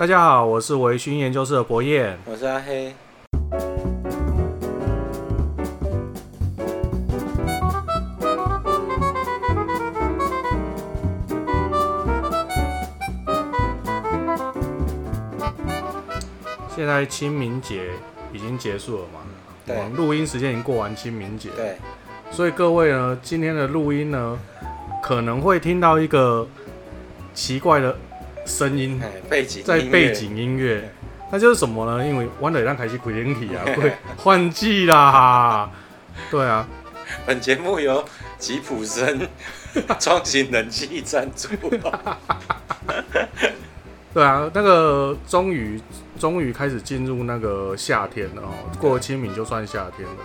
大家好，我是维勋研究室的博彦，我是阿黑。现在清明节已经结束了嘛？对，录音时间已经过完清明节。对，所以各位呢，今天的录音呢，可能会听到一个奇怪的声音，背景在背景音乐，那就是什么呢？因为弯的让开始开冷气啊，会换季啦。对啊，本节目由吉普森 创新冷气赞助。对啊，那个终于终于开始进入那个夏天了哦，过了清明就算夏天了。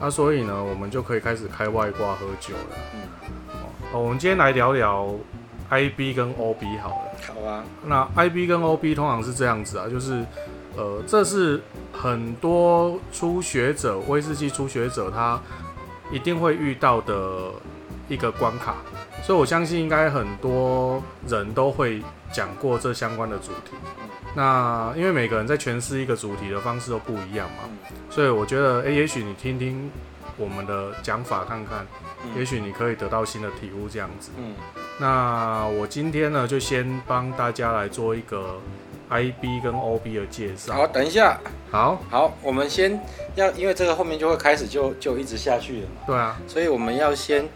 那、啊、所以呢，我们就可以开始开外挂喝酒了。嗯，哦，我们今天来聊聊 IB 跟 OB 好了。好啊。那 IB 跟 OB 通常是这样子啊，就是呃，这是很多初学者威士忌初学者他一定会遇到的一个关卡。所以我相信应该很多人都会讲过这相关的主题。那因为每个人在诠释一个主题的方式都不一样嘛，所以我觉得，a 也许你听听我们的讲法看看，也许你可以得到新的体悟这样子。嗯那我今天呢，就先帮大家来做一个 IB 跟 OB 的介绍。好，等一下。好，好，我们先要，因为这个后面就会开始就就一直下去了嘛。对啊。所以我们要先。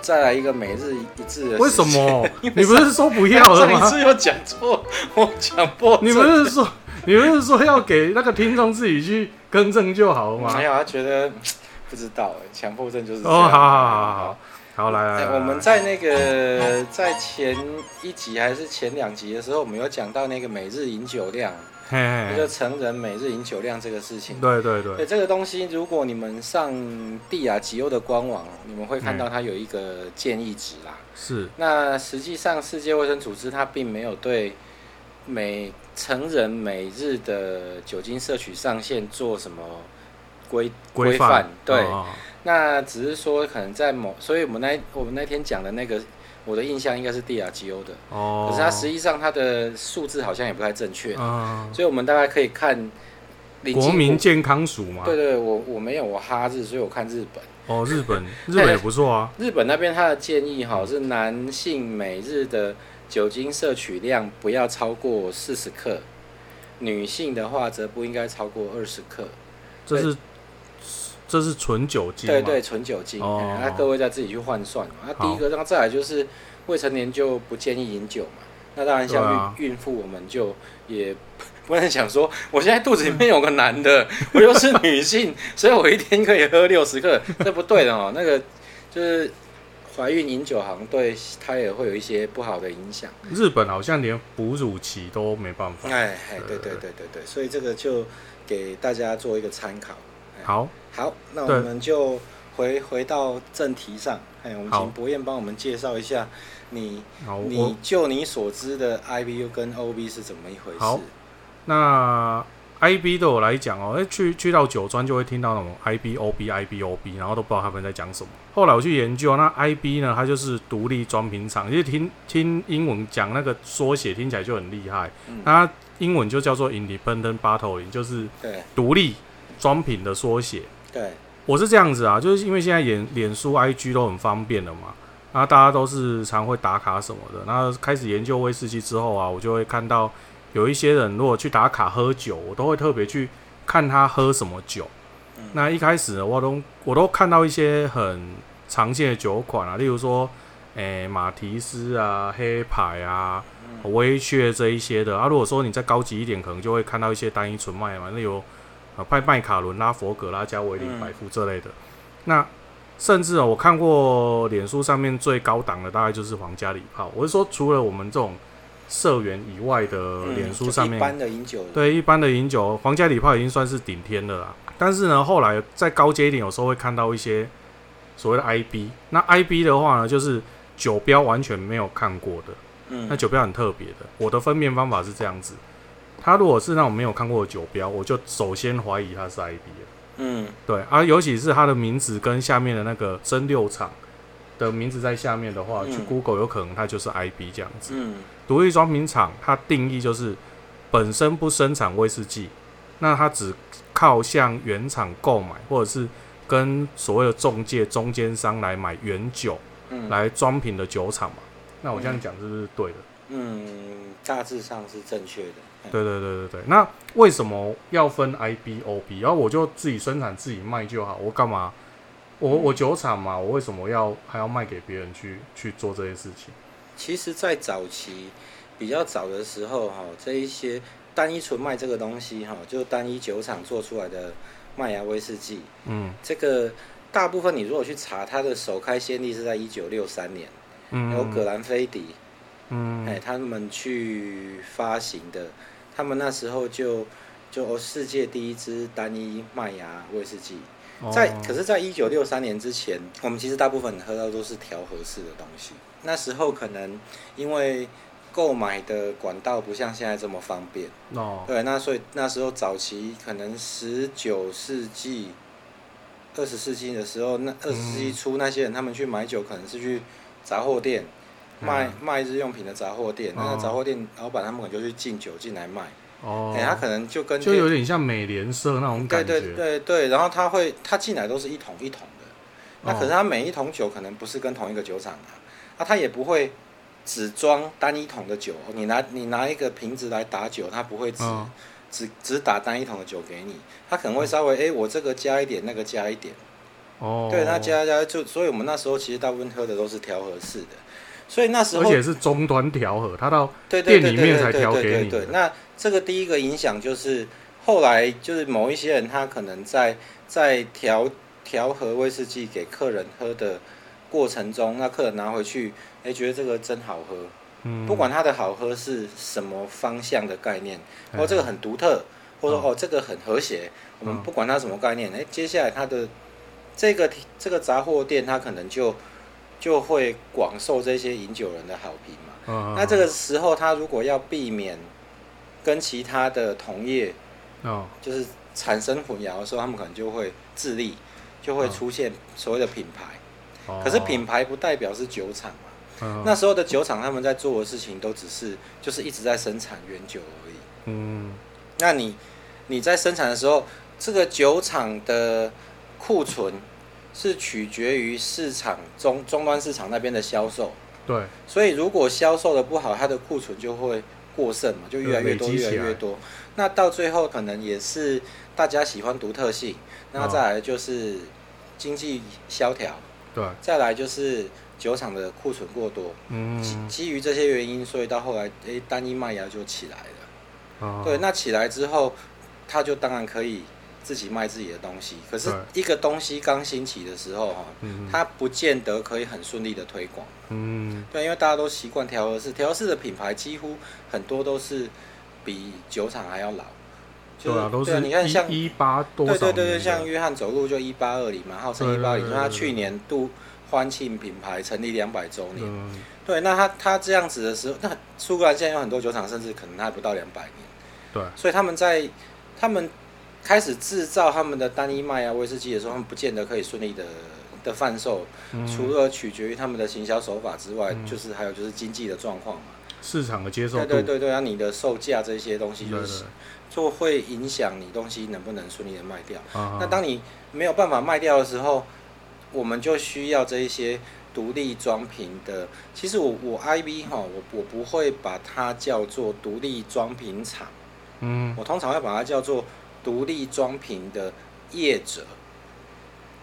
再来一个每日一字的。为什么？你不是说不要了吗？上一次又讲错，我讲破。你不是说，你不是说要给那个听众自己去更正就好了吗？没有，他觉得不知道哎，强迫症就是。哦，好好好好好，好来来，来。我们在那个在前一集还是前两集的时候，我们有讲到那个每日饮酒量。一个成人每日饮酒量这个事情，对对对，对这个东西，如果你们上帝亚吉欧的官网，你们会看到它有一个建议值啦。是。那实际上，世界卫生组织它并没有对每成人每日的酒精摄取上限做什么规规范。对。那只是说，可能在某，所以我们那我们那天讲的那个。我的印象应该是 DRGO 的，哦，可是它实际上它的数字好像也不太正确，嗯，所以我们大概可以看国民健康署嘛，对，对对，我我没有我哈日，所以我看日本，哦，日本 日本也不错啊，日本那边他的建议哈是男性每日的酒精摄取量不要超过四十克，女性的话则不应该超过二十克，这是。这是纯酒精，对对，纯酒精。那、哦嗯、各位再自己去换算。那第一个，然后再来就是未成年就不建议饮酒嘛。那当然像孕孕妇，我们就也不能想说，我现在肚子里面有个男的，我又是女性，所以我一天可以喝六十克，这不对的哦。那个就是怀孕饮酒，好像对胎儿会有一些不好的影响。日本好像连哺乳期都没办法。哎哎，对对对对对，所以这个就给大家做一个参考。好。好，那我们就回回到正题上。哎，我们请博彦帮我们介绍一下你，你就你所知的 IBU 跟 OB 是怎么一回事？好，那 IB 对我来讲哦，哎，去去到酒庄就会听到那种 IB OB IB OB，然后都不知道他们在讲什么。后来我去研究，那 IB 呢，它就是独立装瓶厂，因为听听英文讲那个缩写听起来就很厉害。嗯，它英文就叫做 Independent Bottling，就是对独立装瓶的缩写。对，我是这样子啊，就是因为现在脸脸书、IG 都很方便了嘛，然后大家都是常会打卡什么的。然后开始研究威士忌之后啊，我就会看到有一些人如果去打卡喝酒，我都会特别去看他喝什么酒。嗯、那一开始呢，我都我都看到一些很常见的酒款啊，例如说，诶、欸、马提斯啊、黑牌啊、威雀这一些的啊。如果说你再高级一点，可能就会看到一些单一纯麦嘛，那有。派麦卡伦、拉佛格拉、加维林、百富这类的，那甚至啊，我看过脸书上面最高档的大概就是皇家礼炮。我是说，除了我们这种社员以外的脸书上面，一般的饮酒，对一般的饮酒，皇家礼炮已经算是顶天的啦。但是呢，后来再高阶一点，有时候会看到一些所谓的 IB。那 IB 的话呢，就是酒标完全没有看过的，嗯，那酒标很特别的。我的分辨方法是这样子。他如果是那种没有看过的酒标，我就首先怀疑他是 IB 的。嗯，对，而、啊、尤其是他的名字跟下面的那个蒸馏厂的名字在下面的话，嗯、去 Google 有可能它就是 IB 这样子。嗯，独立装瓶厂它定义就是本身不生产威士忌，那它只靠向原厂购买，或者是跟所谓的中介、中间商来买原酒，嗯、来装瓶的酒厂嘛。那我这样讲是不是对的？嗯，大致上是正确的。对对对对对。那为什么要分 IB、OB？然后我就自己生产自己卖就好，我干嘛？我我酒厂嘛，我为什么要还要卖给别人去去做这些事情？其实，在早期比较早的时候，哈，这一些单一纯麦这个东西，哈，就单一酒厂做出来的麦芽威士忌，嗯，这个大部分你如果去查，它的首开先例是在一九六三年，嗯，由葛兰菲迪，嗯，哎，他们去发行的，他们那时候就就世界第一支单一麦芽威士忌。在，可是，在一九六三年之前，我们其实大部分喝到都是调和式的东西。那时候可能因为购买的管道不像现在这么方便。哦。对，那所以那时候早期可能十九世纪、二十世纪的时候，那二十世纪初那些人他们去买酒，可能是去杂货店卖卖日用品的杂货店。那个杂货店老板他们可能就去进酒进来卖。哦，哎，他可能就跟就有点像美联社那种感觉，对对对对。然后他会，他进来都是一桶一桶的，那可是他每一桶酒可能不是跟同一个酒厂的，那他也不会只装单一桶的酒。你拿你拿一个瓶子来打酒，他不会只只只打单一桶的酒给你，他可能会稍微哎，我这个加一点，那个加一点。哦，对，他加加就，所以我们那时候其实大部分喝的都是调和式的。所以那时候，而且是终端调和，他到店里面才调给你。对，那这个第一个影响就是，后来就是某一些人他可能在在调调和威士忌给客人喝的过程中，那客人拿回去，哎，觉得这个真好喝。嗯。不管它的好喝是什么方向的概念，哦这个很独特，或者说哦这个很和谐，我们不管它什么概念，哎，接下来它的这个这个杂货店，它可能就。就会广受这些饮酒人的好评嘛。那这个时候，他如果要避免跟其他的同业，哦，就是产生混淆的时候，他们可能就会自立，就会出现所谓的品牌。哦。可是品牌不代表是酒厂嘛。嗯。那时候的酒厂他们在做的事情都只是就是一直在生产原酒而已。嗯。那你你在生产的时候，这个酒厂的库存。是取决于市场中终端市场那边的销售，对，所以如果销售的不好，它的库存就会过剩嘛，就越来越多，越来越多。那到最后可能也是大家喜欢独特性，那再来就是经济萧条，对，再来就是酒厂的库存过多，嗯，基基于这些原因，所以到后来，诶，单一麦芽就起来了，对，那起来之后，它就当然可以。自己卖自己的东西，可是一个东西刚兴起的时候，哈，它不见得可以很顺利的推广。嗯，对，因为大家都习惯调和式，调和式的品牌几乎很多都是比酒厂还要老。对啊，都是。你看，像一八多少？对对对对，像约翰走路就一八二零嘛，号称一八零，说他去年度欢庆品牌成立两百周年。对，那他他这样子的时候，那苏格兰现在有很多酒厂，甚至可能还不到两百年。对，所以他们在他们。开始制造他们的单一麦芽威士忌的时候，他们不见得可以顺利的的贩售，嗯、除了取决于他们的行销手法之外，嗯、就是还有就是经济的状况嘛，市场的接受度，对对对对，然后你的售价这些东西就是就会影响你东西能不能顺利的卖掉。啊、那当你没有办法卖掉的时候，我们就需要这一些独立装瓶的。其实我我 IB 哈，我我不会把它叫做独立装瓶厂，嗯，我通常会把它叫做。独立装瓶的业者，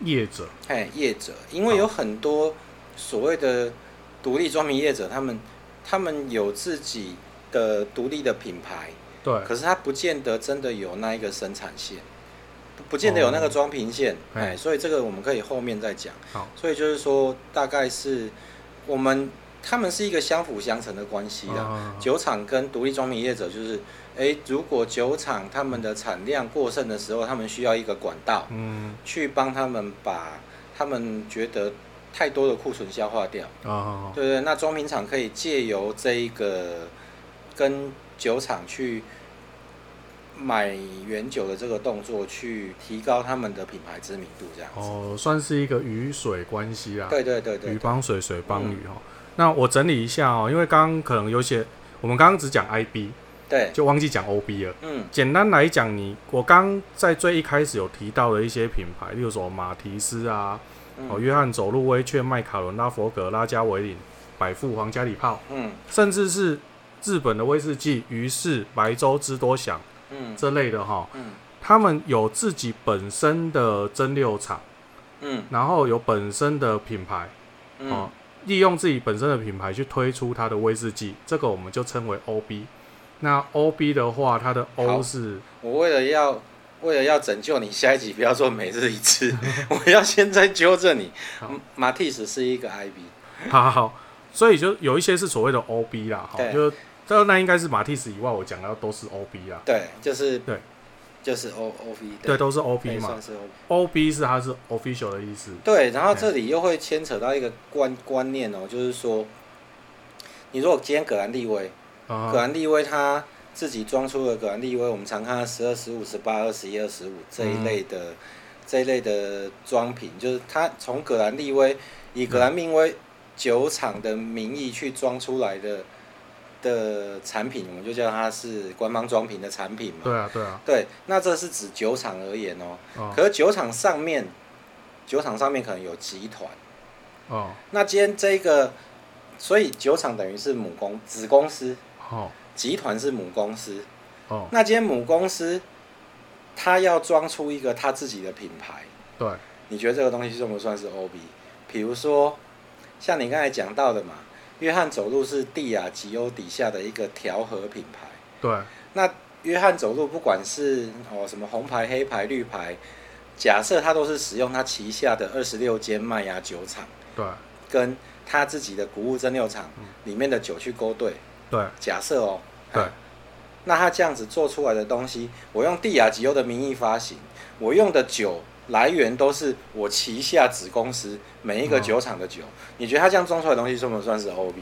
业者，哎，业者，因为有很多所谓的独立装瓶业者，他们他们有自己的独立的品牌，对，可是他不见得真的有那一个生产线，不不见得有那个装瓶线，哎、哦，所以这个我们可以后面再讲。好，所以就是说，大概是我们他们是一个相辅相成的关系的，哦、酒厂跟独立装瓶业者就是。诶，如果酒厂他们的产量过剩的时候，他们需要一个管道，嗯，去帮他们把他们觉得太多的库存消化掉。哦，对对，那装瓶厂可以借由这一个跟酒厂去买原酒的这个动作，去提高他们的品牌知名度，这样子。哦，算是一个鱼水关系啊。对对对对，鱼帮水，水帮鱼哈。嗯，那我整理一下哦，因为刚刚可能有些，我们刚刚只讲 IB。对，就忘记讲 OB 了。嗯，简单来讲，你我刚在最一开始有提到的一些品牌，例如说马提斯啊，嗯、哦，约翰走路、威雀、麦卡伦、拉佛格、拉加维林、百富、皇家礼炮，嗯，甚至是日本的威士忌，于是白州、之多享，嗯，这类的哈，嗯，他们有自己本身的蒸馏厂，嗯，然后有本身的品牌，嗯、哦，利用自己本身的品牌去推出它的威士忌，这个我们就称为 OB。那 O B 的话，它的 O 是，我为了要为了要拯救你，下一集不要做每日一次，我要现在纠正你，马蒂斯是一个 I B，好好好，所以就有一些是所谓的 O B 啦，哈，就这那应该是马蒂斯以外，我讲的都是 O B 啦，对，就是对，就是 O O B，对，都是 O B 嘛，O B 是它是 official 的意思，对，然后这里又会牵扯到一个观观念哦，就是说，你如果今天葛兰利威。Uh. 格兰利威他自己装出了葛兰利威，我们常看到十二、十五、十八、二十一、二十五这一类的、嗯、这一类的装品，就是他从葛兰利威以葛兰命威酒厂的名义去装出来的的产品，我们就叫它是官方装瓶的产品嘛。对啊，对啊。对，那这是指酒厂而言哦。哦。可是酒厂上面，酒厂上面可能有集团。哦。那今天这个，所以酒厂等于是母公子公司。哦，集团是母公司，哦，那今天母公司，他要装出一个他自己的品牌，对，你觉得这个东西算不算是 OB？比如说，像你刚才讲到的嘛，约翰走路是帝亚吉欧底下的一个调和品牌，对，那约翰走路不管是哦什么红牌、黑牌、绿牌，假设他都是使用他旗下的二十六间麦芽酒厂，对，跟他自己的谷物蒸馏厂里面的酒去勾兑。对，假设哦，对，那他这样子做出来的东西，我用帝亚吉欧的名义发行，我用的酒来源都是我旗下子公司每一个酒厂的酒，哦、你觉得他这样装出来的东西算不算是 OB？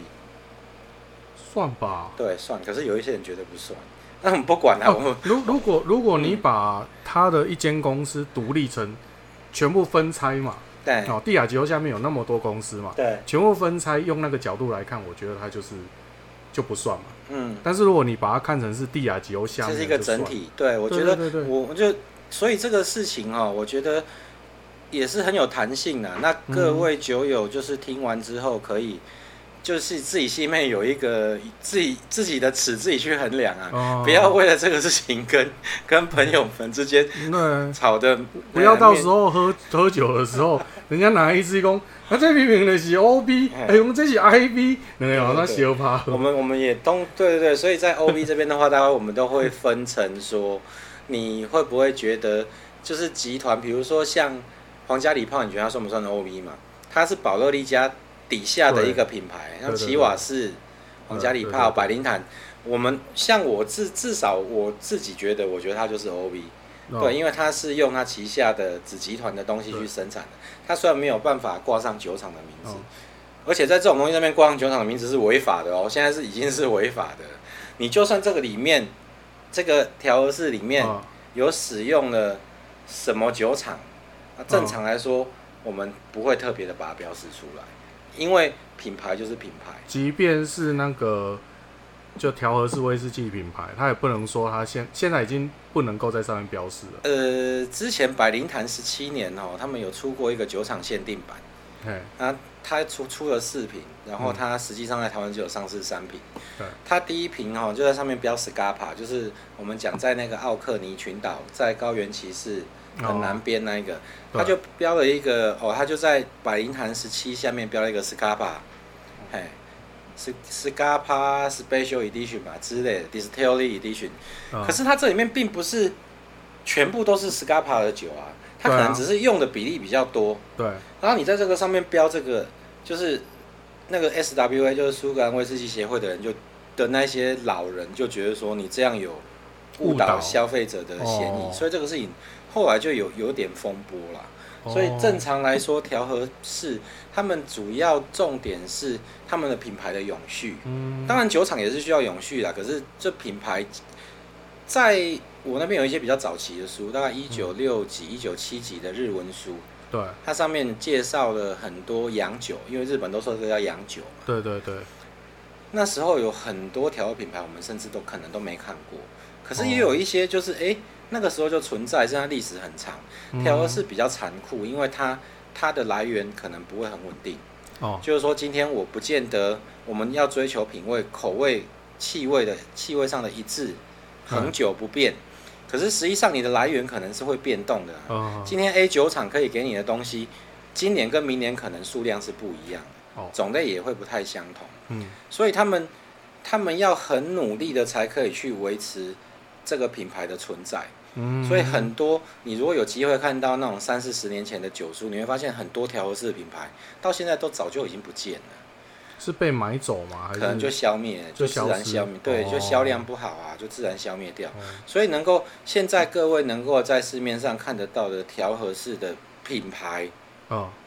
算吧。对，算。可是有一些人觉得不算，那我们不管了。哦、如如果如果你把他的一间公司独立成全部分拆嘛，对，哦，帝亚吉欧下面有那么多公司嘛，对，全部分拆，用那个角度来看，我觉得它就是。就不算嘛，嗯，但是如果你把它看成是帝亚吉欧下面，这是一个整体，对，我觉得，我我就，所以这个事情哈，我觉得也是很有弹性的。那各位酒友就是听完之后，可以就是自己心里面有一个自己自己的尺，自己去衡量啊，不要为了这个事情跟跟朋友们之间吵的，不要到时候喝喝酒的时候，人家拿一支公。那这批评的是 O B，哎，我们这是 I B，没有那小怕。我们我们也都对对对，所以在 O B 这边的话，待会我们都会分成说，你会不会觉得就是集团，比如说像皇家礼炮，你觉得它算不算 O B 嘛？它是保乐利家底下的一个品牌，像奇瓦士、皇家礼炮、百灵坦，我们像我至至少我自己觉得，我觉得它就是 O B。对，因为它是用它旗下的子集团的东西去生产的，它虽然没有办法挂上酒厂的名字，而且在这种东西上面挂上酒厂的名字是违法的哦，现在是已经是违法的。你就算这个里面这个调和式里面有使用了什么酒厂，那正常来说我们不会特别的把它标示出来，因为品牌就是品牌，即便是那个。就调和式威士忌品牌，它也不能说它现现在已经不能够在上面标示了。呃，之前百龄坛十七年哦，他们有出过一个酒厂限定版，嘿啊，它出出了四瓶，然后他实际上在台湾就有上市三瓶。对，它第一瓶哦就在上面标 Scapa，就是我们讲在那个奥克尼群岛，在高原骑士很南边那一个，它、哦、就标了一个哦，他就在百龄坛十七下面标了一个 Scapa，嘿。是 Scapa Special Edition 吧之类的 Distillery Edition，、哦、可是它这里面并不是全部都是 Scapa 的酒啊，它可能只是用的比例比较多。对。然后你在这个上面标这个，就是那个 SWA，就是苏格兰威士忌协会的人就的那些老人就觉得说你这样有误导消费者的嫌疑，哦、所以这个事情后来就有有点风波了。所以正常来说，调和是他们主要重点是他们的品牌的永续。嗯，当然酒厂也是需要永续的。可是这品牌，在我那边有一些比较早期的书，大概一九六几、一九七几的日文书。对，它上面介绍了很多洋酒，因为日本都说这个叫洋酒嘛。对对对。那时候有很多调酒品牌，我们甚至都可能都没看过。可是也有一些就是，哎、欸，那个时候就存在，现在历史很长。调酒是比较残酷，因为它它的来源可能不会很稳定。哦，就是说今天我不见得我们要追求品味、口味、气味的气味上的一致，恒久不变。可是实际上你的来源可能是会变动的。今天 A 酒厂可以给你的东西，今年跟明年可能数量是不一样的，种类也会不太相同。嗯，所以他们他们要很努力的才可以去维持这个品牌的存在。嗯，所以很多你如果有机会看到那种三四十年前的酒书，你会发现很多调和式的品牌到现在都早就已经不见了。是被买走吗？还是可能就消灭，就自然消灭。对，就销量不好啊，就自然消灭掉。所以能够现在各位能够在市面上看得到的调和式的品牌，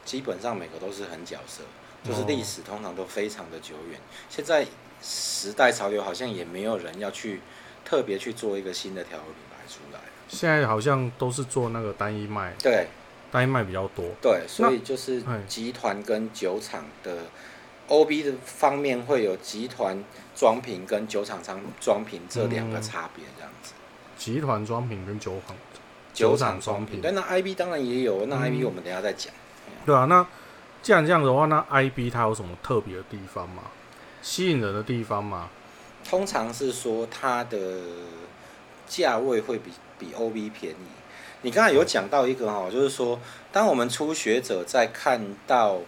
基本上每个都是很角色，就是历史通常都非常的久远。现在时代潮流好像也没有人要去特别去做一个新的调和品牌出来。现在好像都是做那个单一卖，对，单一卖比较多。对，所以就是集团跟酒厂的。B 的方面会有集团装瓶跟酒厂商装瓶这两个差别，这样子。集团装瓶跟酒厂酒厂装瓶，但那 I B 当然也有，那 I B 我们等下再讲。对啊，那既然这样的话，那 I B 它有什么特别的地方吗？吸引人的地方吗？通常是说它的价位会比比 O B 便宜。你刚才有讲到一个哈，就是说当我们初学者在看到。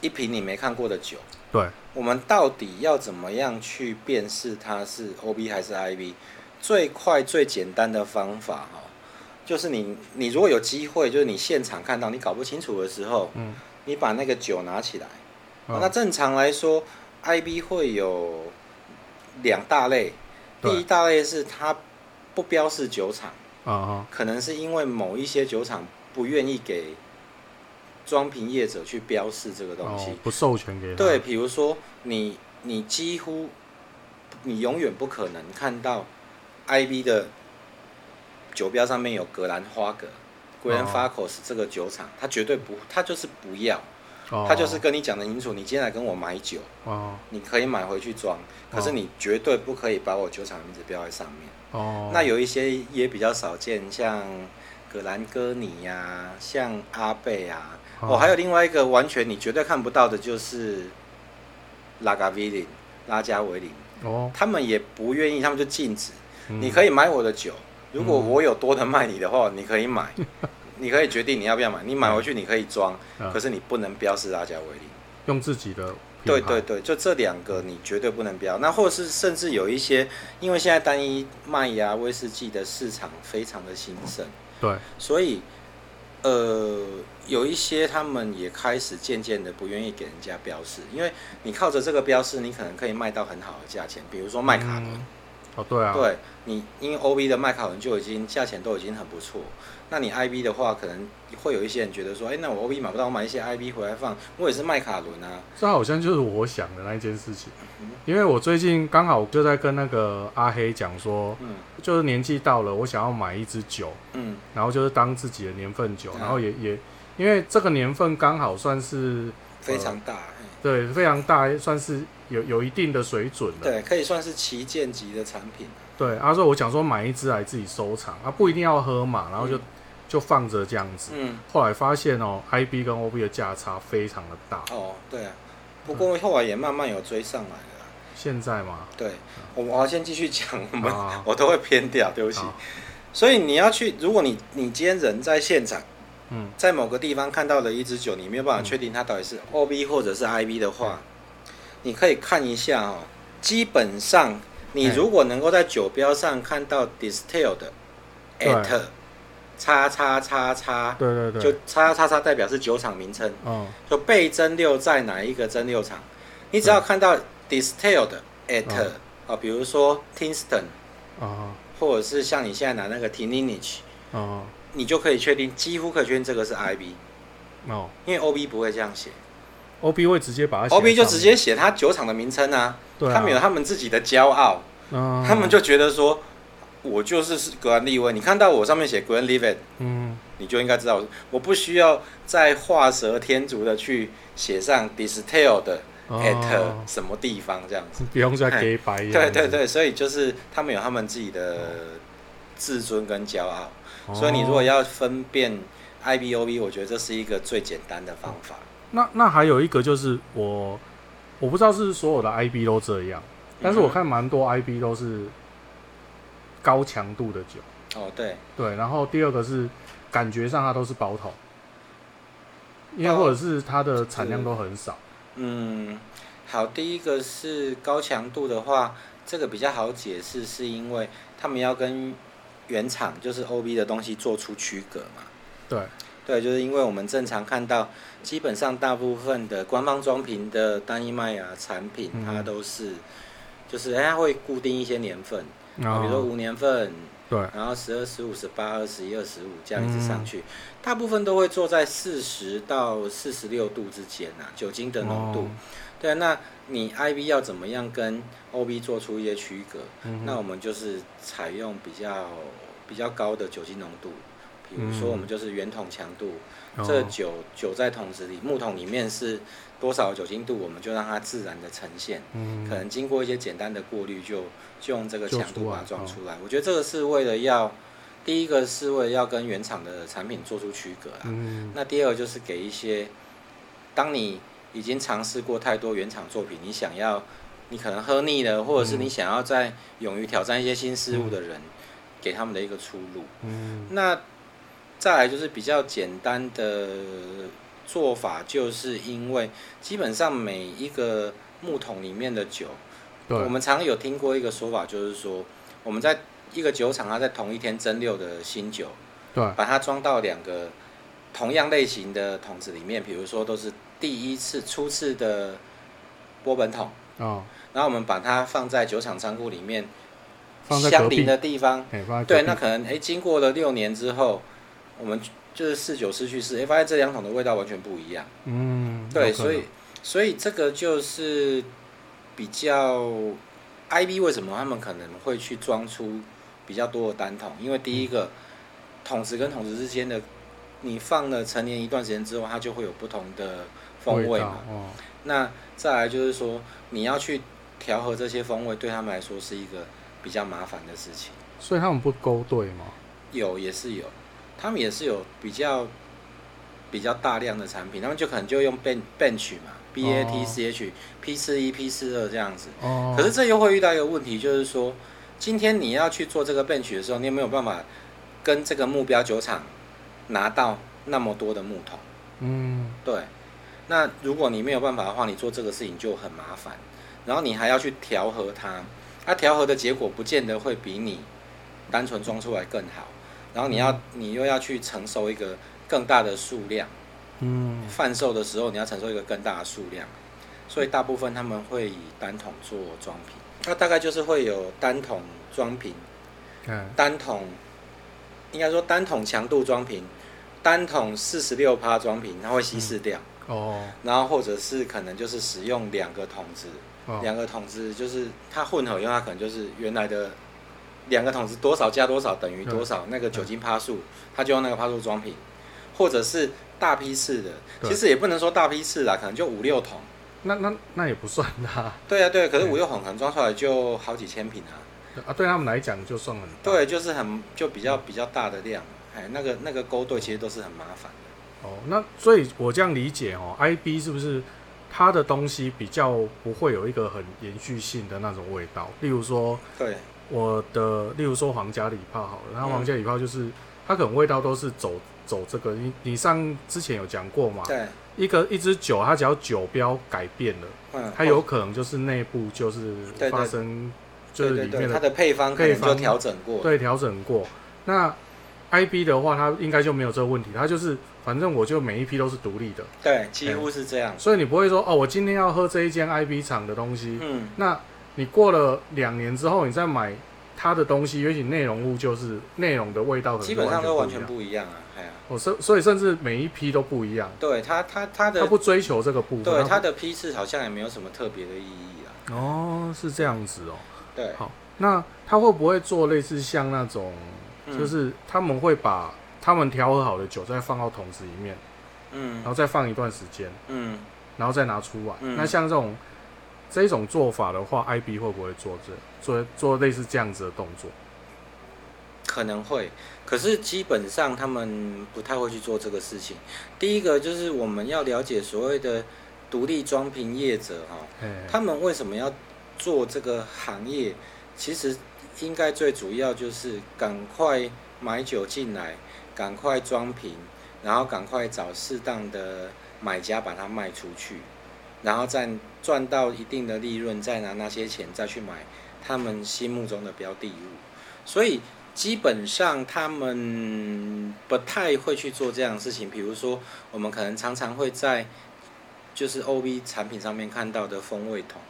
一瓶你没看过的酒，对，我们到底要怎么样去辨识它是 OB 还是 IB？最快最简单的方法哈，就是你你如果有机会，就是你现场看到你搞不清楚的时候，嗯，你把那个酒拿起来，嗯，那正常来说，IB 会有两大类，第一大类是它不标示酒厂，啊，可能是因为某一些酒厂不愿意给。装瓶业者去标示这个东西，哦、不授权给他。对，比如说你你几乎你永远不可能看到 IB 的酒标上面有格兰花格 Glenfarclas 这个酒厂，他绝对不，他就是不要，他、哦、就是跟你讲的清楚，你今天来跟我买酒，哦、你可以买回去装，可是你绝对不可以把我酒厂的名字标在上面。哦，那有一些也比较少见，像格兰哥尼呀、啊，像阿贝啊。哦，还有另外一个完全你绝对看不到的，就是拉加维林、拉加维林。哦，他们也不愿意，他们就禁止。嗯、你可以买我的酒，如果我有多的卖你的话，嗯、你可以买，你可以决定你要不要买。你买回去你可以装，嗯、可是你不能标示拉加维林。用自己的。对对对，就这两个你绝对不能标。那或者是甚至有一些，因为现在单一麦芽威士忌的市场非常的兴盛。对。所以。呃，有一些他们也开始渐渐的不愿意给人家标示，因为你靠着这个标示，你可能可以卖到很好的价钱，比如说麦卡伦。嗯哦，对啊，对你，因为 O B 的麦卡伦就已经价钱都已经很不错，那你 I B 的话，可能会有一些人觉得说，哎，那我 O B 买不到，我买一些 I B 回来放，我也是麦卡伦啊。这好像就是我想的那一件事情，因为我最近刚好就在跟那个阿黑讲说，嗯，就是年纪到了，我想要买一支酒，嗯，然后就是当自己的年份酒，然后也也因为这个年份刚好算是非常大。对，非常大，算是有有一定的水准了。对，可以算是旗舰级的产品。对，他、啊、说我想说买一支来自己收藏，啊，不一定要喝嘛，然后就、嗯、就放着这样子。嗯。后来发现哦，IB 跟 OB 的价差非常的大。哦，对啊。不过后来也慢慢有追上来了。现在吗？对，我我要先继续讲，我们、啊、我都会偏掉，对不起。啊、所以你要去，如果你你今天人在现场。嗯，在某个地方看到了一支酒，你没有办法确定它到底是 OB 或者是 IB 的话，你可以看一下哦。基本上，你如果能够在酒标上看到 distilled at 叉叉叉叉，对对对，就叉叉叉代表是酒厂名称，嗯，就被蒸六在哪一个蒸六厂，你只要看到 distilled at 啊，比如说 Tinston 啊，或者是像你现在拿那个 Teaninich 啊。你就可以确定，几乎可以确定这个是 IB，哦，因为 OB 不会这样写，OB 会直接把它，OB 就直接写它酒厂的名称啊，对啊，他们有他们自己的骄傲，嗯，他们就觉得说，我就是格兰利威，你看到我上面写 Glenlivet，嗯，你就应该知道，我不需要再画蛇添足的去写上 Distilled at 什么地方这样子，不用再给白。对对对，所以就是他们有他们自己的自尊跟骄傲，哦、所以你如果要分辨 I B O V，我觉得这是一个最简单的方法。那那还有一个就是我我不知道是所有的 IB 都这样，但是我看蛮多 IB 都是高强度的酒。哦，对。对，然后第二个是感觉上它都是包桶，因为或者是它的产量都很少。嗯，好，第一个是高强度的话，这个比较好解释，是因为他们要跟原厂就是 OB 的东西做出区隔嘛。对，对，就是因为我们正常看到，基本上大部分的官方装瓶的单一麦芽产品，嗯、它都是就是它会固定一些年份，比如说五年份。对，然后十二、十五、十八、二十一、二十五这样子上去，嗯、大部分都会做在四十到四十六度之间啊，酒精的浓度。哦、对，那你 IB 要怎么样跟 OB 做出一些区隔？嗯、那我们就是采用比较比较高的酒精浓度，比如说我们就是圆桶强度，嗯、这酒酒在桶子里木桶里面是多少酒精度，我们就让它自然的呈现。嗯、可能经过一些简单的过滤就。就用这个强度把它装出来，我觉得这个是为了要，第一个是为了要跟原厂的产品做出区隔啊。那第二个就是给一些，当你已经尝试过太多原厂作品，你想要，你可能喝腻了，或者是你想要再勇于挑战一些新事物的人，给他们的一个出路。那再来就是比较简单的做法，就是因为基本上每一个木桶里面的酒。对。我们常有听过一个说法，就是说，我们在一个酒厂，它在同一天蒸馏的新酒，对，把它装到两个同样类型的桶子里面，比如说都是第一次初次的波本桶，哦，然后我们把它放在酒厂仓库里面，相邻的地方，对，那可能哎，经过了六年之后，我们就是试酒师去试，哎，发现这两桶的味道完全不一样，嗯，对，所以所以这个就是。比较，IB 为什么他们可能会去装出比较多的单桶？因为第一个，桶子跟桶子之间的，你放了成年一段时间之后，它就会有不同的风味嘛。哦、那再来就是说，你要去调和这些风味，对他们来说是一个比较麻烦的事情。所以他们不勾兑吗？有，也是有，他们也是有比较比较大量的产品，他们就可能就用 bench bench 嘛。B A T C H P 四一 P 四二这样子，可是这又会遇到一个问题，就是说，今天你要去做这个 bench 的时候，你有没有办法跟这个目标酒厂拿到那么多的木桶？嗯，对。那如果你没有办法的话，你做这个事情就很麻烦，然后你还要去调和它，它调和的结果不见得会比你单纯装出来更好，然后你要你又要去承受一个更大的数量。嗯，贩售的时候你要承受一个更大的数量，所以大部分他们会以单桶做装瓶，那大概就是会有单桶装瓶，嗯，单桶应该说单桶强度装瓶，单桶四十六趴装瓶，它会稀释掉，嗯，哦，然后或者是可能就是使用两个桶子，两个桶子就是它混合用，它可能就是原来的两个桶子多少加多少等于多少，那个酒精趴数，它就用那个趴数装瓶，或者是。大批次的，其实也不能说大批次啦，可能就五六桶。那那那也不算啊。对啊，对啊，可是五六桶可能装出来就好几千瓶啊。啊，对他们来讲就算很大。对，就是很就比较比较大的量，哎，那个那个勾兑其实都是很麻烦的。哦，那所以我这样理解哦，IB 是不是它的东西比较不会有一个很延续性的那种味道？例如说，对，我的例如说皇家礼炮好了，然后皇家礼炮就是、嗯、它可能味道都是走。走这个，你你上之前有讲过嘛？对，一个一支酒，它只要酒标改变了，嗯，它有可能就是内部就是发生，就是里面的它的配方配方调整过，对，调整过。那 IB 的话，它应该就没有这个问题，它就是反正我就每一批都是独立的，对，几乎是这样。所以你不会说哦，我今天要喝这一间 IB 厂的东西，嗯，那你过了两年之后，你再买它的东西，也许内容物就是内容的味道，基本上都完全不一样啊。哦，所所以甚至每一批都不一样。对他，他他的他不追求这个部分。对他的批次好像也没有什么特别的意义啊。哦，是这样子哦。对。好，那他会不会做类似像那种，就是他们会把他们调和好的酒再放到桶子里面，嗯，然后再放一段时间，嗯，然后再拿出来。嗯、那像这种这种做法的话，IB 会不会做这做做类似这样子的动作？可能会，可是基本上他们不太会去做这个事情。第一个就是我们要了解所谓的独立装瓶业者哈，他们为什么要做这个行业？其实应该最主要就是赶快买酒进来，赶快装瓶，然后赶快找适当的买家把它卖出去，然后再赚到一定的利润，再拿那些钱再去买他们心目中的标的物。所以。基本上他们不太会去做这样的事情，比如说我们可能常常会在就是 OB 产品上面看到的风味桶，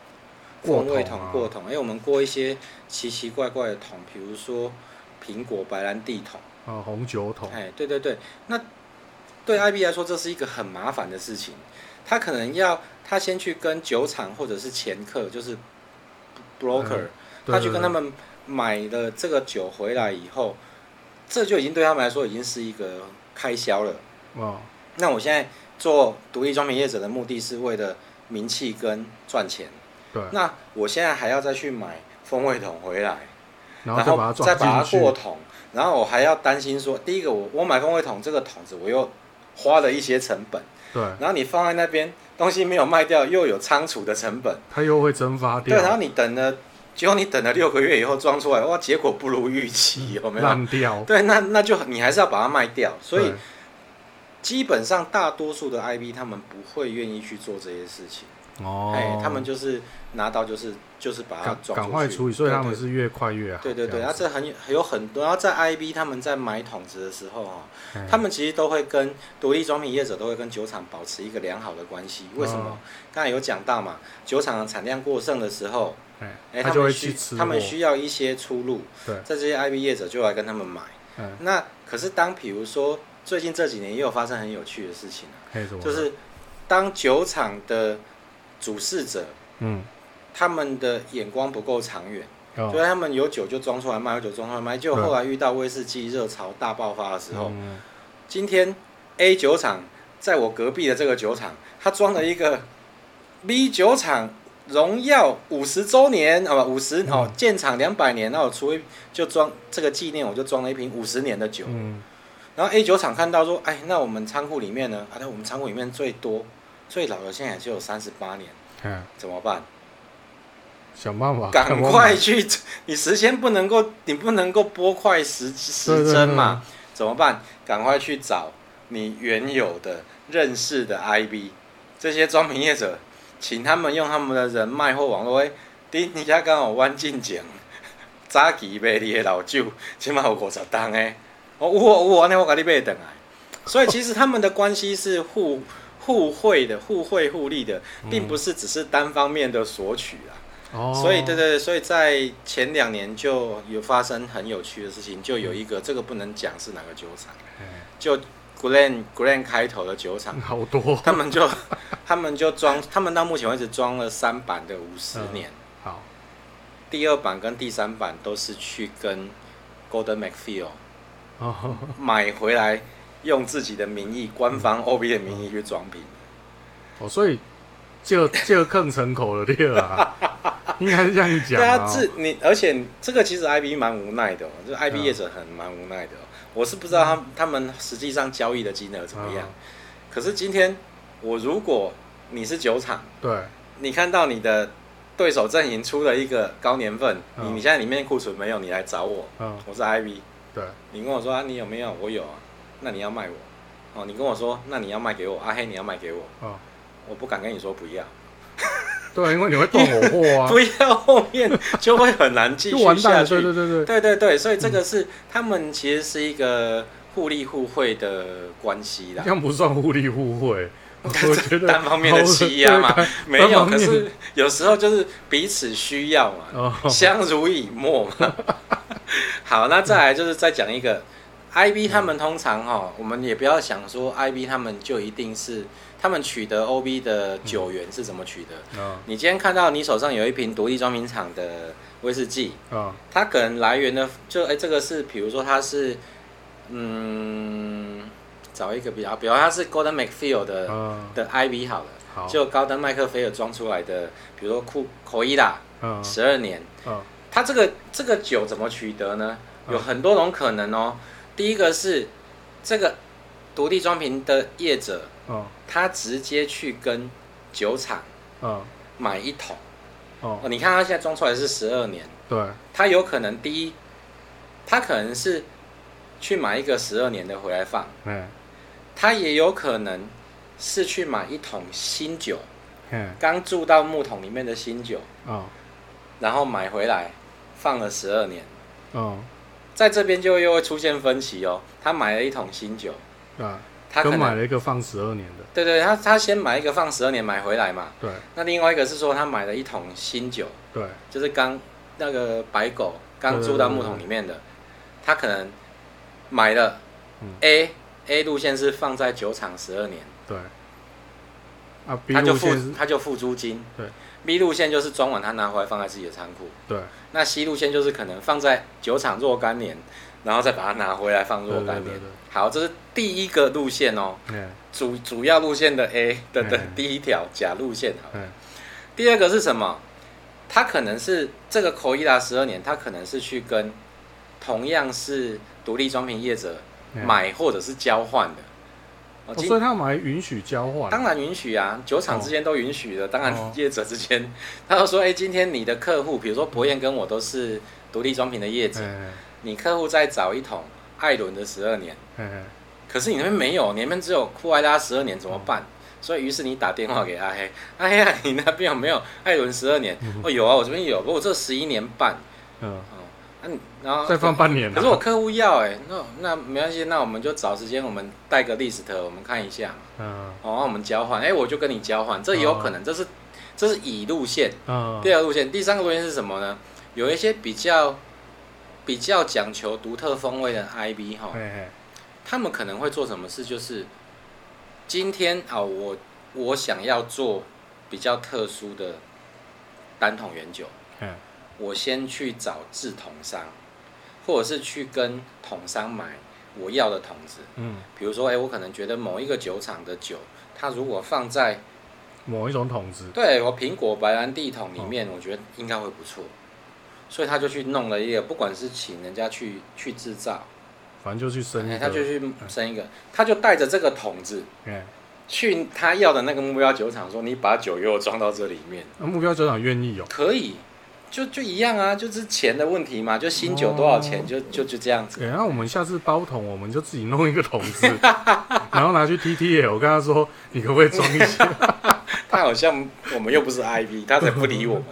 风味桶过桶，因为，我们过一些奇奇怪怪的桶，比如说苹果白兰地桶，啊，红酒桶，哎，对对对，那对 IB 来说这是一个很麻烦的事情，他可能要他先去跟酒厂或者是前客，就是 broker，他去跟他们。买了这个酒回来以后，这就已经对他们来说已经是一个开销了。哦，那我现在做独立装瓶业者的目的是为了名气跟赚钱。对。那我现在还要再去买风味桶回来，然后再把它过桶，然后我还要担心说，第一个我我买风味桶这个桶子我又花了一些成本。对。然后你放在那边东西没有卖掉，又有仓储的成本，它又会蒸发掉。对，然后你等了。结果你等了六个月以后装出来，哇，结果不如预期，有没有？烂掉。对，那那就你还是要把它卖掉。所以基本上大多数的 IB 他们不会愿意去做这些事情。哦。哎，他们就是拿到就是就是把它装。赶快处理，所以他们是越快越好。对对对，然后这很有很多，然后在 IB 他们在买桶子的时候啊，他们其实都会跟独立装品业者都会跟酒厂保持一个良好的关系。为什么？刚才有讲到嘛，酒厂的产量过剩的时候。哎，他们需他们需要一些出路，在这些 IB 业者就来跟他们买。那可是当比如说最近这几年也有发生很有趣的事情，就是当酒厂的主事者，嗯，他们的眼光不够长远，所以他们有酒就装出来卖，有酒装出来卖，就后来遇到威士忌热潮大爆发的时候，今天 A 酒厂在我隔壁的这个酒厂，他装了一个 B 酒厂。荣耀五十周年好吧五十哦，建厂两百年，那我出一就装这个纪念，我就装了一瓶五十年的酒。嗯，然后 A 酒厂看到说，哎，那我们仓库里面呢？啊，那我们仓库里面最多最老的现在也就有三十八年。嗯，怎么办？想办法，赶快去！你时间不能够，你不能够拨快时时针嘛？怎么办？赶快去找你原有的认识的 IB 这些装瓶业者。请他们用他们的人脉或网络，哎，你你家刚好弯进奖，早期卖你的老酒，起码有五十档诶。我我我那我给你买等来。所以其实他们的关系是互互惠的、互惠互利的，并不是只是单方面的索取啊。哦。所以对对对，所以在前两年就有发生很有趣的事情，就有一个这个不能讲是哪个酒厂，就。Glen Glen 开头的酒厂好多，他们就他们就装，他们到目前为止装了三版的五十年。好，第二版跟第三版都是去跟 Golden MacPhail 买回来，用自己的名义，官方 OB 的名义去装瓶。哦，所以就就更成口了，对啊，应该是这样讲。对啊，这你而且这个其实 IB 蛮无奈的，就 IB 业者很蛮无奈的。我是不知道他他们实际上交易的金额怎么样，可是今天我如果你是酒厂，对，你看到你的对手阵营出了一个高年份，你你现在里面库存没有，你来找我，我是 IV，对，你跟我说啊，你有没有？我有啊，那你要卖我，哦，你跟我说，那你要卖给我，阿黑你要卖给我，我不敢跟你说不要。对，因为你会断我货啊！不要后面就会很难继续下去。对对对对，对对对，所以这个是、嗯、他们其实是一个互利互惠的关系啦。这样不算互利互惠，我觉得 单方面的欺压嘛，没有。可是有时候就是彼此需要嘛，哦、相濡以沫嘛。好，那再来就是再讲一个 IB，他们通常哈，我们也不要想说 IB 他们就一定是。他们取得 OB 的酒源是怎么取得？嗯、你今天看到你手上有一瓶独立装瓶厂的威士忌，嗯、它可能来源的就哎、欸，这个是比如说它是，嗯，找一个比较，比如它是 Golden MacPhail 的、嗯、的 IB 好了，就高登麦克菲尔装出来的，比如说库口伊拉，嗯，十二年，嗯，它这个这个酒怎么取得呢？有很多种可能哦。第一个是这个独立装瓶的业者，嗯，他直接去跟酒厂，嗯，买一桶，哦，你看他现在装出来是十二年，对，他有可能第一，他可能是去买一个十二年的回来放，嗯，他也有可能是去买一桶新酒，嗯，刚注到木桶里面的新酒，哦，然后买回来放了十二年，哦。在这边就又会出现分歧哦。他买了一桶新酒，啊，他可能买了一个放十二年的。对对，他他先买一个放十二年买回来嘛。对。那另外一个是说他买了一桶新酒，对，就是刚那个白狗刚住到木桶里面的，他可能买了 A A 路线是放在酒厂十二年，对。啊，他就付他就付租金，对。B 路线就是装完他拿回来放在自己的仓库。对。那 C 路线就是可能放在酒厂若干年，然后再把它拿回来放若干年。好，这是第一个路线哦。嗯。主主要路线的 A 的的第一条假路线。好。第二个是什么？他可能是这个口伊达十二年，他可能是去跟同样是独立装瓶业者买或者是交换的。哦，所以他们还允许交换？当然允许啊，酒厂之间都允许的。当然业者之间，他就说：“哎，今天你的客户，比如说博彦跟我都是独立装瓶的业者，你客户再找一桶艾伦的十二年，可是你那边没有，你那边只有库艾拉十二年，怎么办？所以于是你打电话给阿黑，阿黑啊，你那边有没有艾伦十二年？哦，有啊，我这边有，不过这十一年半。”嗯。嗯，然后再放半年。可是我客户要哎，那那没关系，那我们就找时间，我们带个 list，我们看一下。嗯。哦，我们交换，哎，我就跟你交换，这也有可能，这是这是乙路线。嗯。第二路线，第三个路线是什么呢？有一些比较比较讲求独特风味的 IB 哈，他们可能会做什么事？就是今天啊，我我想要做比较特殊的单桶原酒。嗯。我先去找制桶商，或者是去跟桶商买我要的桶子。嗯，比如说，哎、欸，我可能觉得某一个酒厂的酒，它如果放在某一种桶子，对我苹果白兰地桶里面，我觉得应该会不错。所以他就去弄了一个，不管是请人家去去制造，反正就去生一个，他就去生一个，他就带着这个桶子，嗯，去他要的那个目标酒厂说：“你把酒给我装到这里面。”那目标酒厂愿意哦，可以。就就一样啊，就是钱的问题嘛，就新酒多少钱，哦、就就就这样子。对、欸，那我们下次包桶，我们就自己弄一个桶子，然后拿去 TTL。我跟他说，你可不可以装一下？他好像我们又不是 I P，他才不理我们。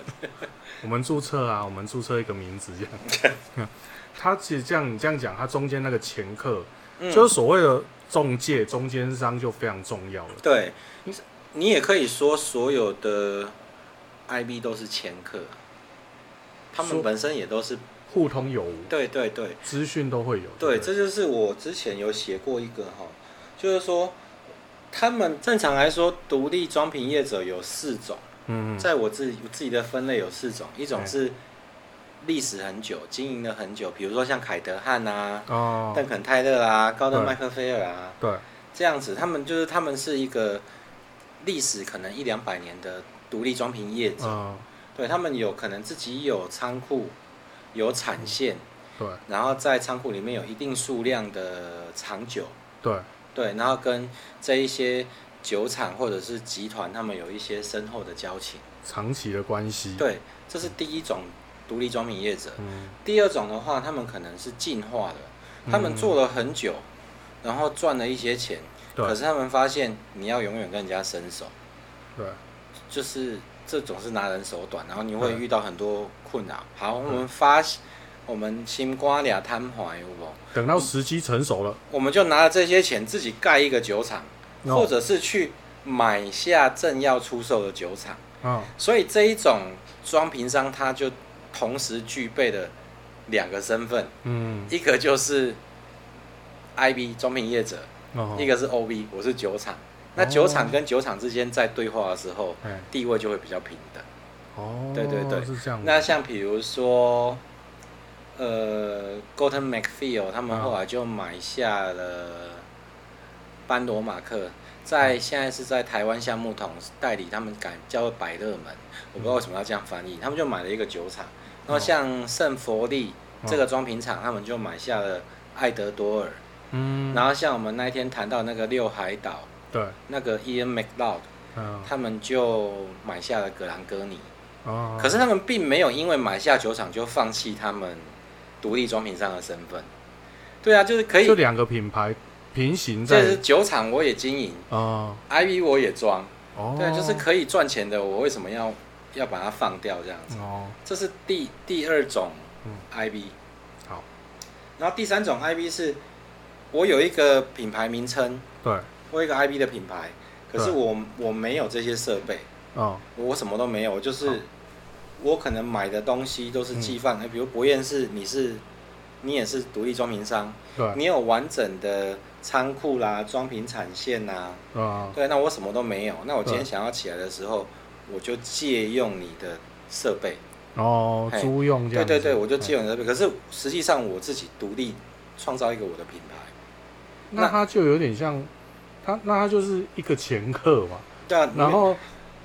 我们注册啊，我们注册一个名字这样。他其实这样你这样讲，他中间那个前客，嗯、就是所谓的中介、中间商就非常重要了。对，你也可以说所有的 IB 都是前客。他们本身也都是互通有无，对对对，资讯都会有。对，这就是我之前有写过一个哈，就是说，他们正常来说，独立装瓶业者有四种。嗯，在我自己我自己的分类有四种，一种是历史很久、经营了很久，比如说像凯德汉啊、哦、邓肯泰勒啊、高登麦克菲尔啊，对，这样子，他们就是他们是一个历史可能一两百年的独立装瓶业者。哦对，他们有可能自己有仓库，有产线，对，然后在仓库里面有一定数量的长酒，对，对，然后跟这一些酒厂或者是集团，他们有一些深厚的交情，长期的关系。对，这是第一种独立装瓶业者。嗯。第二种的话，他们可能是进化的，他们做了很久，然后赚了一些钱，对，可是他们发现你要永远跟人家伸手，对，就是。这种是拿人手短，然后你会遇到很多困扰。好，我们发，我们新瓜俩摊牌，有不？等到时机成熟了，我们就拿了这些钱自己盖一个酒厂，或者是去买下正要出售的酒厂。所以这一种装瓶商，他就同时具备的两个身份。嗯，一个就是 IB 装瓶业者，一个是 OB，我是酒厂。那酒厂跟酒厂之间在对话的时候，地位就会比较平等。哦，对对对，是这样。那像比如说，呃，Gordon MacPhail 他们后来就买下了班罗马克，在现在是在台湾橡木桶代理，他们改叫百乐门，我不知道为什么要这样翻译，他们就买了一个酒厂。然后像圣佛利这个装瓶厂，他们就买下了爱德多尔。嗯。然后像我们那一天谈到那个六海岛，对，那个 Ian McLeod，他们就买下了格兰哥尼。哦。可是他们并没有因为买下酒厂就放弃他们独立装瓶商的身份。对啊，就是可以。就两个品牌平行在。就是酒厂我也经营。哦。IB 我也装。哦。对，就是可以赚钱的，我为什么要？要把它放掉，这样子。哦，这是第第二种 IB。好，然后第三种 IB 是，我有一个品牌名称，对，我有一个 IB 的品牌，可是我我没有这些设备，哦，我什么都没有，就是我可能买的东西都是寄放，比如博彦是你是，你也是独立装瓶商，对，你有完整的仓库啦、装瓶产线呐，啊，对，那我什么都没有，那我今天想要起来的时候。我就借用你的设备哦，租用这样。对对对，我就借用你的设备。可是实际上我自己独立创造一个我的品牌，那他就有点像他，那他就是一个前客嘛。对啊。然后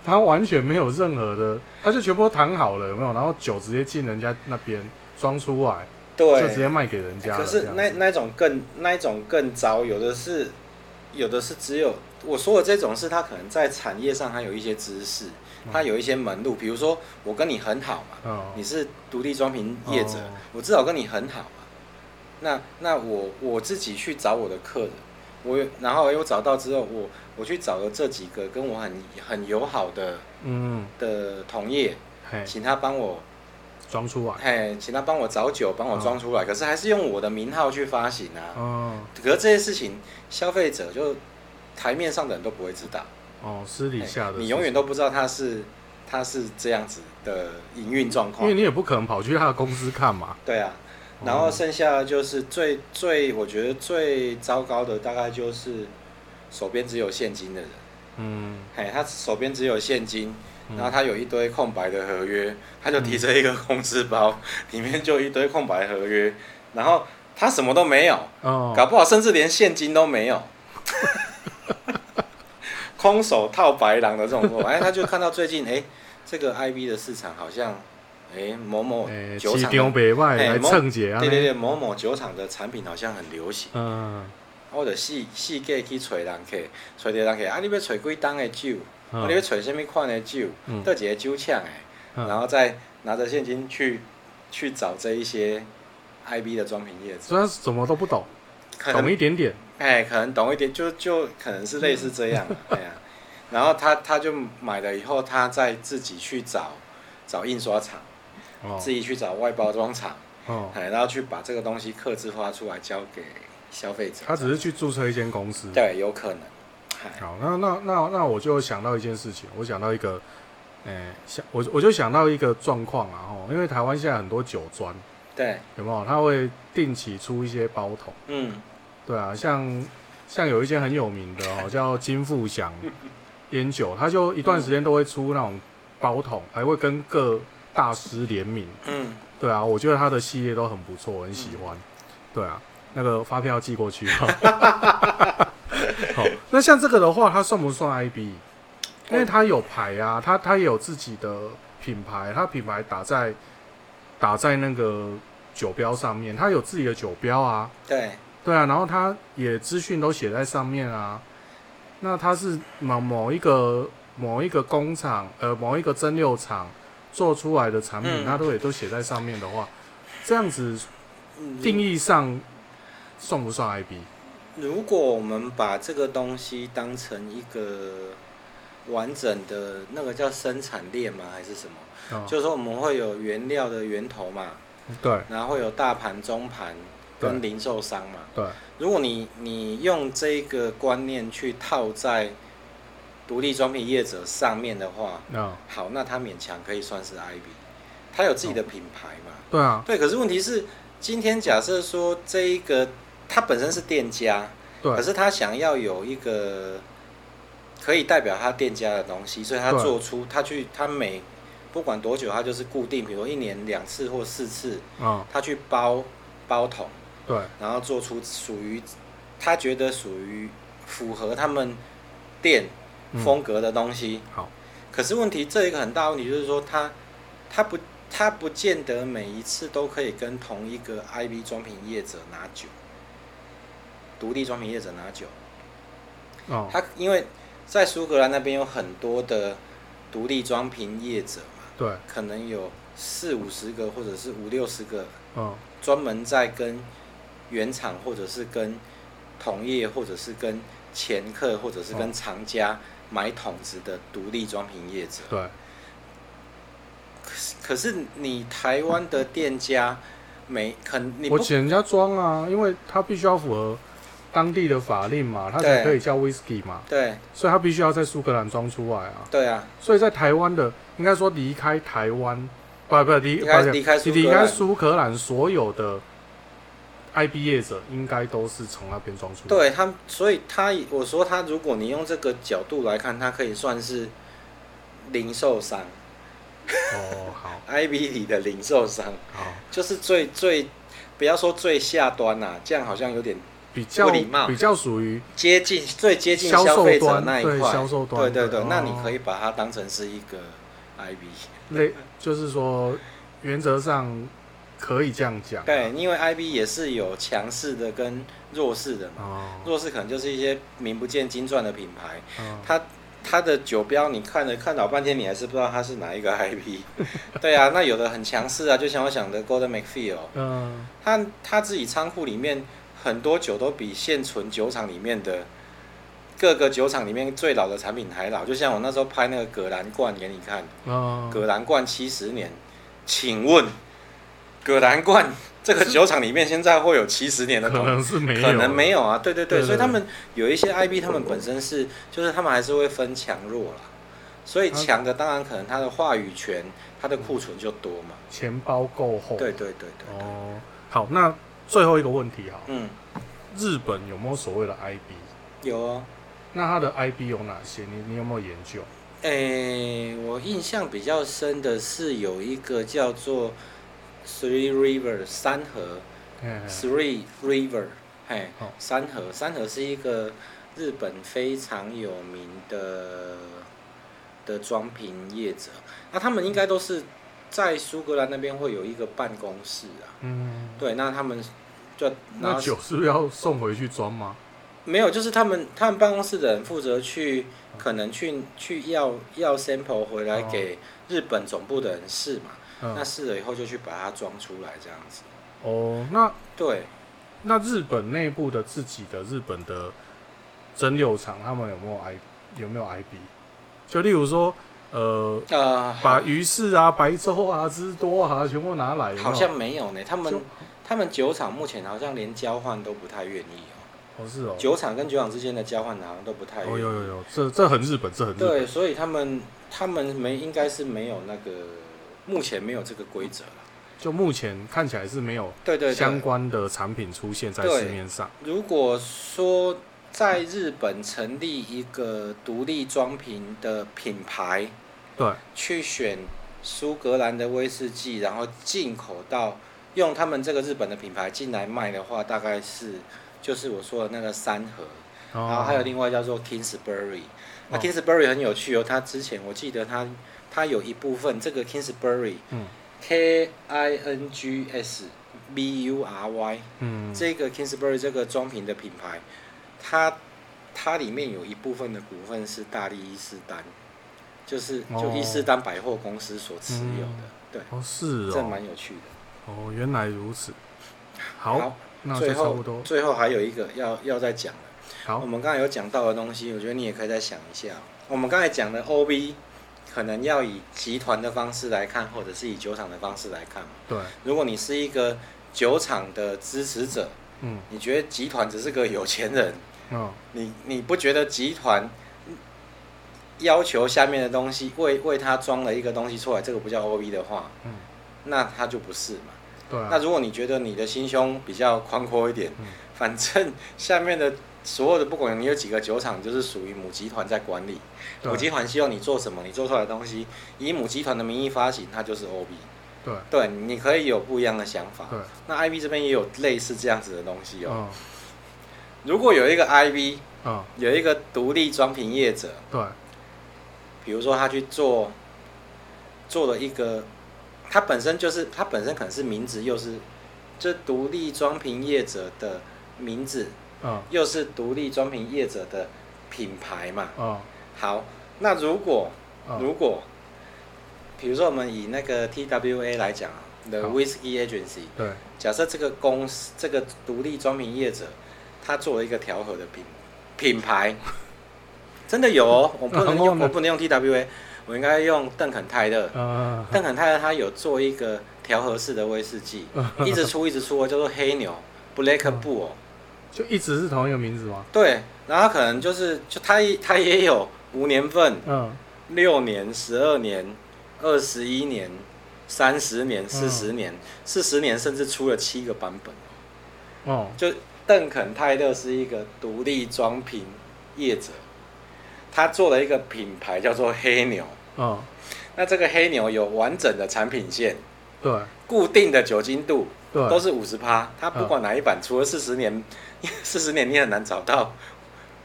他完全没有任何的，他就全部都谈好了，有没有？然后酒直接进人家那边装出来，对，就直接卖给人家。可是那那种更那一种更糟，有的是有的是只有我说的这种是他可能在产业上还有一些知识。他有一些门路，比如说我跟你很好嘛，哦、你是独立装瓶业者，哦、我至少跟你很好嘛。那那我我自己去找我的客人，我然后又找到之后，我我去找了这几个跟我很很友好的嗯的同业，请他帮我装出来，嘿，请他帮我找酒，帮我装出来。哦、可是还是用我的名号去发行啊。哦、可是这些事情，消费者就台面上的人都不会知道。哦，私底下的，你永远都不知道他是他是这样子的营运状况，因为你也不可能跑去他的公司看嘛。对啊，然后剩下就是最最我觉得最糟糕的大概就是手边只有现金的人。嗯，嘿，他手边只有现金，然后他有一堆空白的合约，他就提着一个工资包，里面就一堆空白合约，然后他什么都没有，哦，搞不好甚至连现金都没有。空手套白狼的这种，哎，他就看到最近，哎，这个 IB 的市场好像，哎，某某酒厂，哎，对对对，某某酒厂的产品好像很流行。嗯。我就四四界去找人客，找着人客，啊，你要找几档的酒？啊，你要找什么款的酒？倒一个酒厂的，然后再拿着现金去去找这一些 IB 的装瓶业者。虽然什么都不懂，懂一点点。哎，可能懂一点，就就可能是类似这样，哎呀，然后他他就买了以后，他再自己去找找印刷厂，哦、自己去找外包装厂，哦，然后去把这个东西刻字化出来交给消费者。他只是去注册一间公司，对，有可能。好，那那那那我就想到一件事情，我想到一个，哎，想我我就想到一个状况啊，吼，因为台湾现在很多酒庄，对，有没有？他会定期出一些包桶，嗯。对啊，像像有一间很有名的哦，叫金富祥 烟酒，他就一段时间都会出那种包桶，还会跟各大师联名。嗯，对啊，我觉得他的系列都很不错，我很喜欢。对啊，那个发票寄过去。好，那像这个的话，它算不算 IB？因为它有牌啊，它它也有自己的品牌，它品牌打在打在那个酒标上面，它有自己的酒标啊。对。对啊，然后它也资讯都写在上面啊。那它是某某一个某一个工厂，呃，某一个蒸馏厂做出来的产品，它、嗯、都也都写在上面的话，这样子定义上算不算 IB？如果我们把这个东西当成一个完整的那个叫生产链吗？还是什么？哦、就是说我们会有原料的源头嘛？对，然后会有大盘、中盘。跟零售商嘛，对，如果你你用这个观念去套在独立装品业者上面的话，嗯，好，那他勉强可以算是 IB，他有自己的品牌嘛，对啊，对，可是问题是，今天假设说这一个他本身是店家，对，可是他想要有一个可以代表他店家的东西，所以他做出他去他每不管多久，他就是固定，比如一年两次或四次，嗯，他去包包桶。对，然后做出属于他觉得属于符合他们店风格的东西。嗯、好，可是问题这一个很大问题就是说，他他不他不见得每一次都可以跟同一个 IB 装瓶业者拿酒，独立装瓶业者拿酒。哦，他因为在苏格兰那边有很多的独立装瓶业者嘛，对，可能有四五十个或者是五六十个，嗯，专门在跟原厂或者是跟同业或者是跟前客或者是跟厂家买桶子的独立装瓶业者，对。可是可是你台湾的店家没肯你我请人家装啊，因为他必须要符合。当地的法令嘛，它才可以叫 whisky 嘛，对，所以它必须要在苏格兰装出来啊。对啊，所以在台湾的，应该说离开台湾，不不离离开离开苏格兰所有的 IB 业者，应该都是从那边装出来。对他，所以他我说他，如果你用这个角度来看，他可以算是零售商。哦，好，IB 里的零售商，好，就是最最不要说最下端呐、啊，这样好像有点。比较礼貌。比较属于接近最接近消费者那一块，销售端，对对对，哦、那你可以把它当成是一个 IB，类就是说原则上可以这样讲。对，因为 IB 也是有强势的跟弱势的嘛，哦、弱势可能就是一些名不见经传的品牌，哦、它它的酒标你看了看老半天，你还是不知道它是哪一个 IB。对啊，那有的很强势啊，就像我想的 Golden MacPhail，嗯，他他自己仓库里面。很多酒都比现存酒厂里面的各个酒厂里面最老的产品还老，就像我那时候拍那个葛兰冠给你看，葛兰冠七十年，请问葛兰冠这个酒厂里面现在会有七十年的？可能是没有，可能没有啊。对对对，所以他们有一些 IB，他们本身是就是他们还是会分强弱啦。所以强的当然可能他的话语权，他的库存就多嘛，钱包够厚。对对对对。哦，好，那。最后一个问题哈，嗯，日本有没有所谓的 IB？有啊，那它的 IB 有哪些？你你有没有研究？诶、欸，我印象比较深的是有一个叫做 Three River 三河，Three River，嘿，三河三河是一个日本非常有名的的装瓶业者，那他们应该都是。在苏格兰那边会有一个办公室啊，嗯，对，那他们就那酒是不是要送回去装吗？没有，就是他们他们办公室的人负责去，可能去去要要 sample 回来给日本总部的人试嘛，哦、那试了以后就去把它装出来这样子。哦，那对，那日本内部的自己的日本的蒸馏厂，他们有没有 I 有没有 IB？就例如说。呃，呃，把鱼市啊、白粥啊、汁多啊全部拿来有有？好像没有呢。他们他们酒厂目前好像连交换都不太愿意哦。哦，是哦。酒厂跟酒厂之间的交换好像都不太愿意。哦，有有有，这这很日本，这很日本。对，所以他们他们没应该是没有那个，目前没有这个规则。就目前看起来是没有对对相关的产品出现在市面上。如果说。在日本成立一个独立装瓶的品牌，对，去选苏格兰的威士忌，然后进口到用他们这个日本的品牌进来卖的话，大概是就是我说的那个三盒，哦、然后还有另外叫做 Kingsbury，那 Kingsbury 很有趣哦，它之前我记得它它有一部分这个 Kingsbury，嗯，K I N G S B U R Y，嗯，这个 Kingsbury 这个装瓶的品牌。它它里面有一部分的股份是大力伊斯丹，就是就伊斯丹百货公司所持有的，嗯、对，哦是哦，这蛮有趣的。哦，原来如此。好，好那最后最后还有一个要要再讲的，好，我们刚才有讲到的东西，我觉得你也可以再想一下。我们刚才讲的 OB 可能要以集团的方式来看，或者是以酒厂的方式来看。对，如果你是一个酒厂的支持者，嗯，你觉得集团只是个有钱人？嗯、你你不觉得集团要求下面的东西为为他装了一个东西出来，这个不叫 OB 的话，嗯，那他就不是嘛。对、啊。那如果你觉得你的心胸比较宽阔一点，嗯、反正下面的所有的不管你有几个酒厂，就是属于母集团在管理。母集团希望你做什么，你做出来的东西以母集团的名义发行，它就是 OB。对。对，你可以有不一样的想法。对。那 IB 这边也有类似这样子的东西哦。嗯如果有一个 IB，嗯，有一个独立装瓶业者，对，比如说他去做做了一个，他本身就是他本身可能是名字又是这独立装瓶业者的名字，嗯，又是独立装瓶业者的品牌嘛，嗯，好，那如果如果比如说我们以那个 TWA 来讲啊，The Whisky Agency，对，假设这个公司这个独立装瓶业者，他做了一个调和的品品牌，真的有哦，我不能用我不能用 TWA，我应该用邓肯泰勒。邓肯泰勒他有做一个调和式的威士忌，一直出一直出，叫做黑牛 Black Bull，就一直是同一个名字吗？对，然后可能就是就他他也有五年份，嗯，六年、十二年。二十一年、三十年、四十年、四十年，甚至出了七个版本。哦，就邓肯泰勒是一个独立装瓶业者，他做了一个品牌叫做黑牛。哦，那这个黑牛有完整的产品线，对，固定的酒精度，对，都是五十趴。他不管哪一版，除了四十年，四十年你很难找到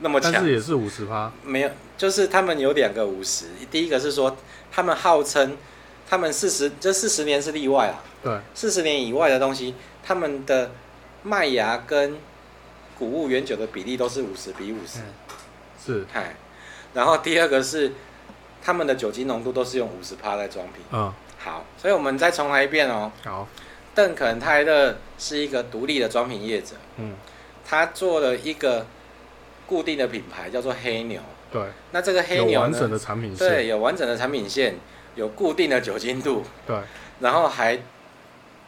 那么强。但是也是五十趴，没有，就是他们有两个五十，第一个是说。他们号称，他们四十这四十年是例外啊。对，四十年以外的东西，他们的麦芽跟谷物原酒的比例都是五十比五十。是。嗨，然后第二个是他们的酒精浓度都是用五十趴在装瓶。嗯。好，所以我们再重来一遍哦。好。邓肯泰勒是一个独立的装瓶业者。嗯。他做了一个固定的品牌，叫做黑牛。对，那这个黑牛，有完整的产品线，对，有完整的产品线，有固定的酒精度，对，然后还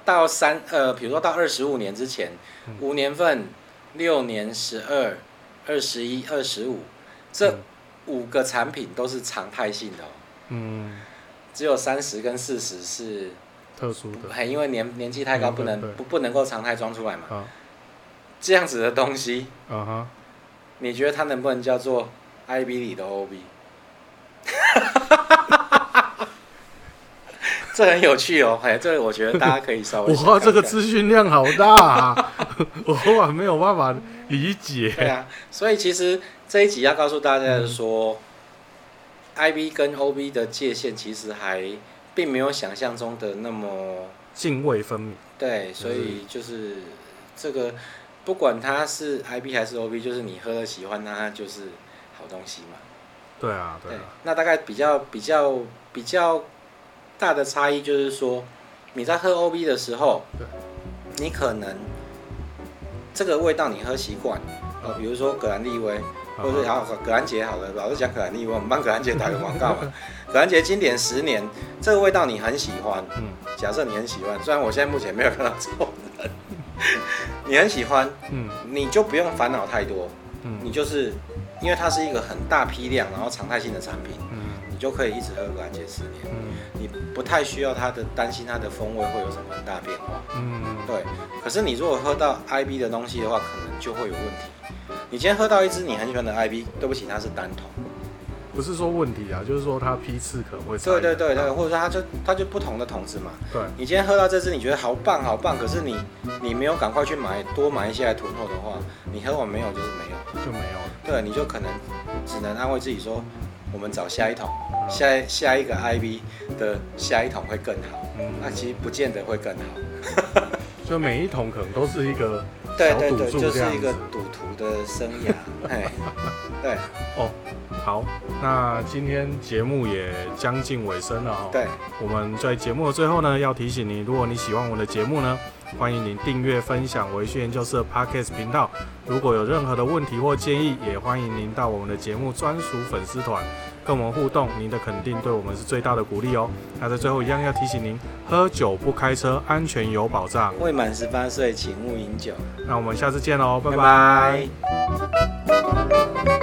到三呃，比如说到二十五年之前，嗯、五年份、六年、十二、二十一、二十五，这五个产品都是常态性的，哦，嗯，只有三十跟四十是特殊的，还因为年年纪太高，不能不不能够常态装出来嘛，啊，这样子的东西，你觉得它能不能叫做？IB 里的 OB，这很有趣哦，哎，这个我觉得大家可以稍微 看看。哇，这个资讯量好大啊，我还没有办法理解。对啊，所以其实这一集要告诉大家的是说、嗯、IB 跟 OB 的界限其实还并没有想象中的那么泾渭分明。对，所以就是这个，不管它是 IB 还是 OB，就是你喝了喜欢它，就是好。东西嘛，对啊，对啊。那大概比较比较比较大的差异就是说，你在喝 OB 的时候，你可能这个味道你喝习惯，呃，比如说葛兰利威，或者是好葛兰杰好了，老是讲葛兰利威，我们帮葛兰杰打个广告嘛。葛兰杰经典十年，这个味道你很喜欢，嗯，假设你很喜欢，虽然我现在目前没有看到这种人，你很喜欢，嗯，你就不用烦恼太多，嗯，你就是。因为它是一个很大批量，然后常态性的产品，嗯，你就可以一直喝个安杰十年，嗯，你不太需要它的担心它的风味会有什么很大变化，嗯，对。可是你如果喝到 IB 的东西的话，可能就会有问题。你今天喝到一支你很喜欢的 IB，对不起，它是单桶，不是说问题啊，就是说它批次可能会对对对对，或者说它就它就不同的桶子嘛，对。你今天喝到这支你觉得好棒好棒，可是你你没有赶快去买多买一些来囤货的话，你喝完没有就是没有，就没有。对，你就可能只能安慰自己说，我们找下一桶，下下一个 IB 的下一桶会更好。嗯，那其实不见得会更好。就每一桶可能都是一个对对对，就是一个赌徒的生涯。哎，对。哦，好，那今天节目也将近尾声了哦。对，我们在节目的最后呢，要提醒你，如果你喜欢我们的节目呢，欢迎您订阅、分享微醺研究社 Podcast 频道。如果有任何的问题或建议，也欢迎您到我们的节目专属粉丝团跟我们互动。您的肯定对我们是最大的鼓励哦。那在最后一样要提醒您：喝酒不开车，安全有保障。未满十八岁请勿饮酒。那我们下次见喽，拜拜。拜拜。